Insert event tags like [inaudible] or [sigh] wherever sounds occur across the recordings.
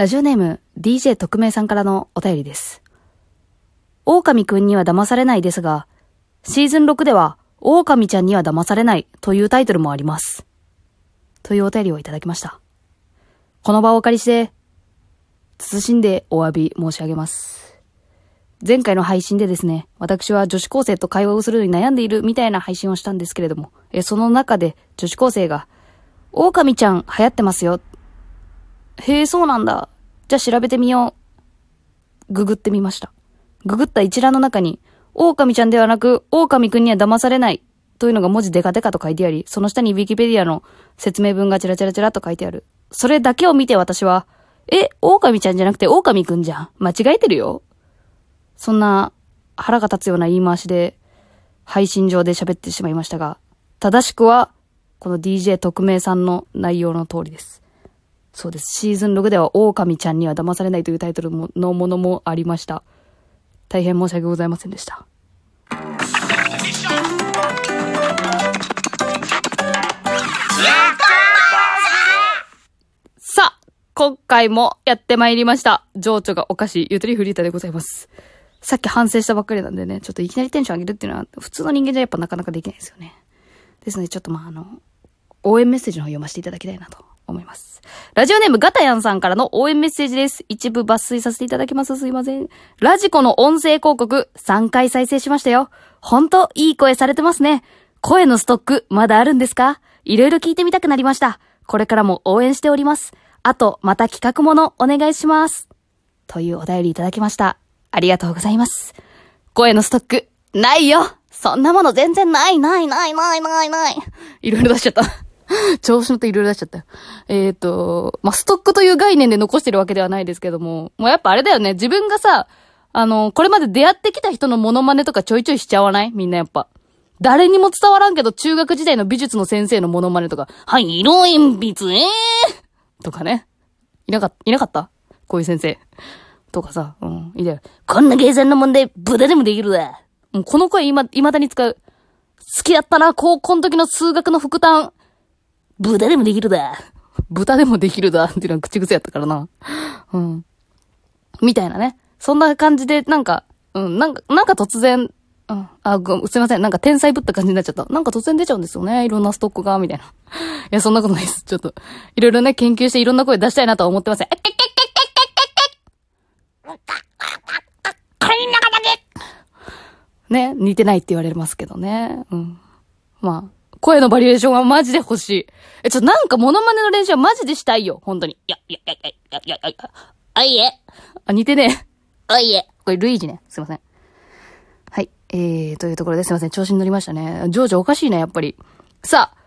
ラジオネーム DJ 特命さんからのお便りです。狼くんには騙されないですが、シーズン6では、狼ちゃんには騙されないというタイトルもあります。というお便りをいただきました。この場をお借りして、謹んでお詫び申し上げます。前回の配信でですね、私は女子高生と会話をするのに悩んでいるみたいな配信をしたんですけれども、えその中で女子高生が、狼ちゃん流行ってますよ。へえ、そうなんだ。じゃあ調べてみよう。ググってみました。ググった一覧の中に、狼ちゃんではなく、狼くんには騙されない。というのが文字デカデカと書いてあり、その下にウィキペディアの説明文がチラチラチラと書いてある。それだけを見て私は、え、狼ちゃんじゃなくて狼くんじゃん。間違えてるよ。そんな腹が立つような言い回しで、配信上で喋ってしまいましたが、正しくは、この DJ 特命さんの内容の通りです。そうです。シーズン6では、狼ちゃんには騙されないというタイトルのものもありました。大変申し訳ございませんでした。さあ、今回もやってまいりました。情緒がおかしい、ゆとりフリーターでございます。さっき反省したばっかりなんでね、ちょっといきなりテンション上げるっていうのは、普通の人間じゃやっぱなかなかできないですよね。ですので、ちょっとまあ、あの、応援メッセージの方読ませていただきたいなと思います。ラジオネームガタヤンさんからの応援メッセージです。一部抜粋させていただきます。すいません。ラジコの音声広告3回再生しましたよ。ほんといい声されてますね。声のストックまだあるんですか？いろいろ聞いてみたくなりました。これからも応援しております。あと、また企画ものお願いします。というお便りいただきました。ありがとうございます。声のストック、ないよそんなもの全然ないないないないないない。いろいろ出しちゃった。[laughs] 調子乗っていろいろ出しちゃったよ。えっ、と、まあ、ストックという概念で残してるわけではないですけども、もうやっぱあれだよね。自分がさ、あの、これまで出会ってきた人のモノマネとかちょいちょいしちゃわない？みんなやっぱ。誰にも伝わらんけど、中学時代の美術の先生のモノマネとか、はい、色鉛筆、えーとかね。いなかった、いなかった？こういう先生。とかさ、うん、いいだよ。こんな計算の問題、豚でもできるわ。もうこの声今、未だに使う。好きだったな、高校の時の数学の副担。豚でもできるだ。豚でもできるだ。っていうのは口癖やったからな。うん。みたいなね。そんな感じで、なんか、うん、なんか、なんか突然、うん、あ、ごすいません。なんか天才ぶった感じになっちゃった。なんか突然出ちゃうんですよね。いろんなストックが、みたいな。いや、そんなことないです。ちょっと、いろいろね、研究していろんな声出したいなとは思ってません。えっけっけっけっけっけっけっけこれの中だけね、似てないって言われますけどね。うん。まあ、声のバリエーションはマジで欲しい。え、ちょ、なんかモノマネの練習はマジでしたいよ。本当に。いや、いや、いや、いや、いや、いや、いや、あいえ。あ、似てねえ。あいえ。これ、ルイージね。すいません。はい。えー、というところですいません。調子に乗りましたね。ジョージおかしいね、やっぱり。さあ、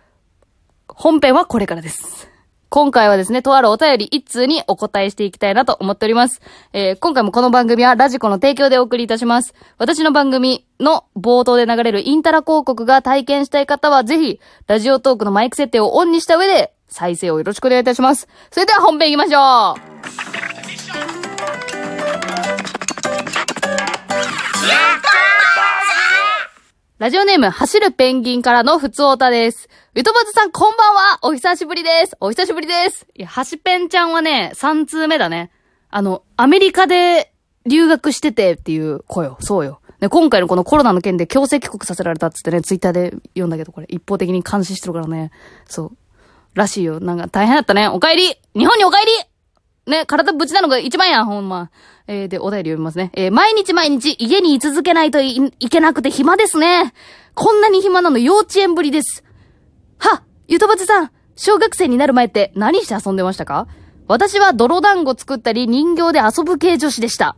本編はこれからです。今回はですね、とあるお便り一通にお答えしていきたいなと思っております。えー、今回もこの番組はラジコの提供でお送りいたします。私の番組の冒頭で流れるインタラ広告が体験したい方はぜひ、ラジオトークのマイク設定をオンにした上で、再生をよろしくお願いいたします。それでは本編行きましょうラジオネーム、走るペンギンからのふつおたです。ゆとばずさん、こんばんはお久しぶりですお久しぶりですいや、はしペンちゃんはね、3通目だね。あの、アメリカで留学しててっていう声よ。そうよ。で、今回のこのコロナの件で強制帰国させられたっつってね、ツイッターで読んだけど、これ一方的に監視してるからね。そう。らしいよ。なんか大変だったね。お帰り日本にお帰りね、体ぶちなのが一番やん、ほんま。えー、で、お便り読みますね。えー、毎日毎日家に居続けないといいけなくて暇ですね。こんなに暇なの幼稚園ぶりです。はゆとばつさん小学生になる前って何して遊んでましたか？私は泥団子作ったり人形で遊ぶ系女子でした。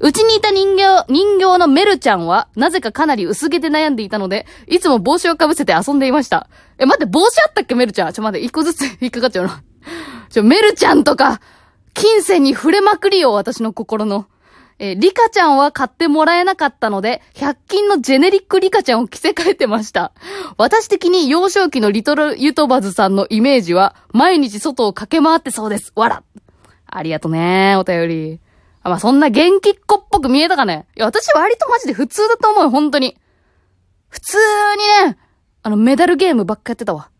うちにいた人形、人形のメルちゃんは、なぜかかなり薄毛で悩んでいたので、いつも帽子をかぶせて遊んでいました。え、待って、帽子あったっけメルちゃん？ちょ、待って、一個ずつ [laughs] 引っかかっちゃうな。ちょ、メルちゃんとか、金銭に触れまくりよ、私の心の。えーリカちゃんは買ってもらえなかったので、100均のジェネリックリカちゃんを着せ替えてました。私的に幼少期のリトルユトバズさんのイメージは、毎日外を駆け回ってそうです。わら。ありがとね、お便り。あ、まあ、そんな元気っ子っぽく見えたかね。いや、私割とマジで普通だと思うよ、本当に。普通にね、あの、メダルゲームばっかやってたわ。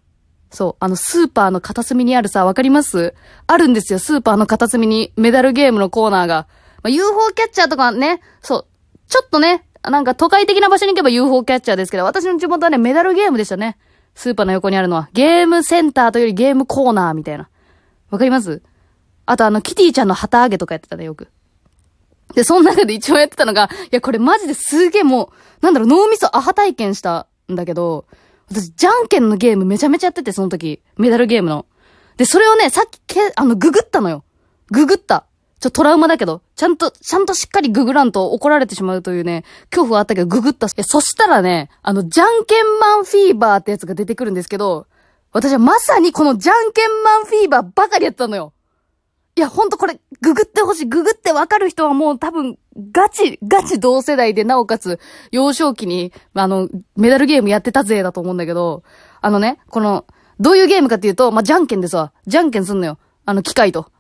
そう。あの、スーパーの片隅にあるさ、わかります？あるんですよ、スーパーの片隅にメダルゲームのコーナーが。まあ、UFO キャッチャーとかね、そう。ちょっとね、なんか都会的な場所に行けば UFO キャッチャーですけど、私の地元はね、メダルゲームでしたね。スーパーの横にあるのは。ゲームセンターというよりゲームコーナーみたいな。わかります？あとあの、キティちゃんの旗揚げとかやってたね、よく。で、その中で一番やってたのが、いや、これマジですげえもう、なんだろう、脳みそアハ体験したんだけど、私、じゃんけんのゲームめちゃめちゃやってて、その時。メダルゲームの。で、それをね、さっきけ、あの、ググったのよ。ググった。ちょ、トラウマだけど、ちゃんと、ちゃんとしっかりググらんと怒られてしまうというね、恐怖はあったけど、ググった。えそしたらね、あの、じゃんけんマンフィーバーってやつが出てくるんですけど、私はまさにこのじゃんけんマンフィーバーばかりやったのよ。いや、ほんとこれ、ググってほしい。ググってわかる人はもう多分、ガチ、ガチ同世代で、なおかつ、幼少期に、あの、メダルゲームやってたぜだと思うんだけど、あのね、この、どういうゲームかっていうと、まあ、じゃんけんですわ。じゃんけんすんのよ。あの、機械と。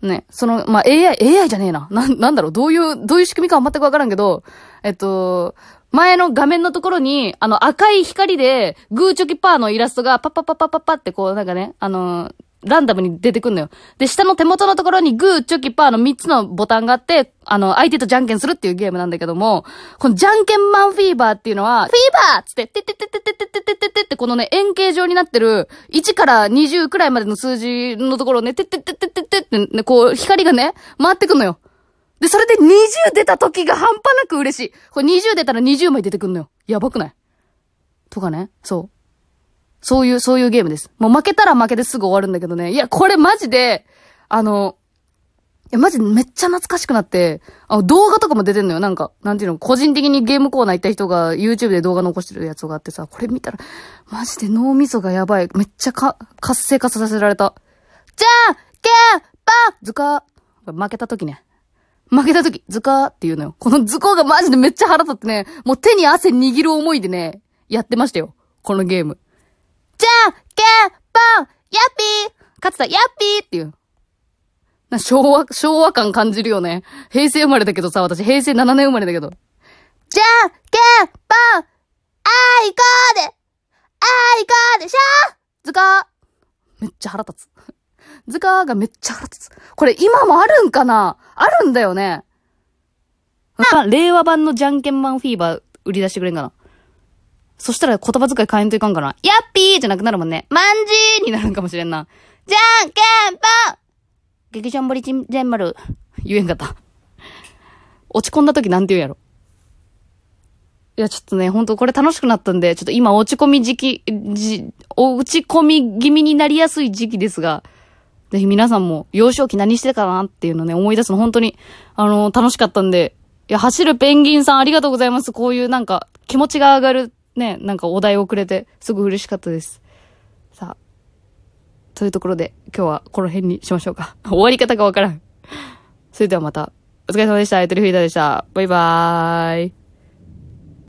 ね、その、まあ、AI、AI じゃねえな。な、なんだろう、どういう、どういう仕組みかは全くわからんけど、えっと、前の画面のところに、あの赤い光で、グーチョキパーのイラストがパッパッパッパッパッパってこうなんかね、あのランダムに出てくんのよ。で、下の手元のところにグー、チョキ、パーの3つのボタンがあって、あの、相手とじゃんけんするっていうゲームなんだけども、このじゃんけんマンフィーバーっていうのは、フィーバーつって、ててててててててててってこのね、円形状になってる、1から20くらいまでの数字のところをね、ててててててってね、こう、光がね、回ってくんのよ。で、それで20出た時が半端なく嬉しい。これ20出たら20枚出てくんのよ。やばくないとかね。そう。そういう、そういうゲームです。もう負けたら負けですぐ終わるんだけどね。いや、これマジで、あの、いや、マジめっちゃ懐かしくなって、あの、動画とかも出てんのよ。なんか、なんていうの、個人的にゲームコーナー行った人が YouTube で動画残してるやつがあってさ、これ見たら、マジで脳みそがやばい。めっちゃか、活性化させられた。じゃんけんぱズカ負けた時ね。負けた時、ズカーって言うのよ。このズコーがマジでめっちゃ腹立ってね、もう手に汗握る思いでね、やってましたよ。このゲーム。じゃんけんぽんやっぴー勝つた、やっぴーっていう。昭和、昭和感感じるよね。平成生まれだけどさ、私平成7年生まれだけど。じゃんけんぽんあいこーであいこーでしょ図鑑めっちゃ腹立つ。図鑑がめっちゃ腹立つ。これ今もあるんかな？あるんだよね。令和版のじゃんけんマンフィーバー売り出してくれんかな？そしたら言葉遣い変えんといかんかな。やっぴーじゃなくなるもんね。まんじーになるんかもしれんな。じゃんけんぽん劇場ボリチンジェンマル。言えんかった。落ち込んだ時なんて言うやろ。いや、ちょっとね、ほんとこれ楽しくなったんで、ちょっと今落ち込み時期、じ、落ち込み気味になりやすい時期ですが、ぜひ皆さんも幼少期何してたかなっていうのね、思い出すの本当に、あの楽しかったんで、いや、走るペンギンさんありがとうございます。こういうなんか気持ちが上がるね、なんかお題をくれて、すごく嬉しかったです。さあ、というところで、今日はこの辺にしましょうか。[laughs] 終わり方がわからん。それではまた、お疲れ様でした。エトリフィーダーでした。バイバーイ。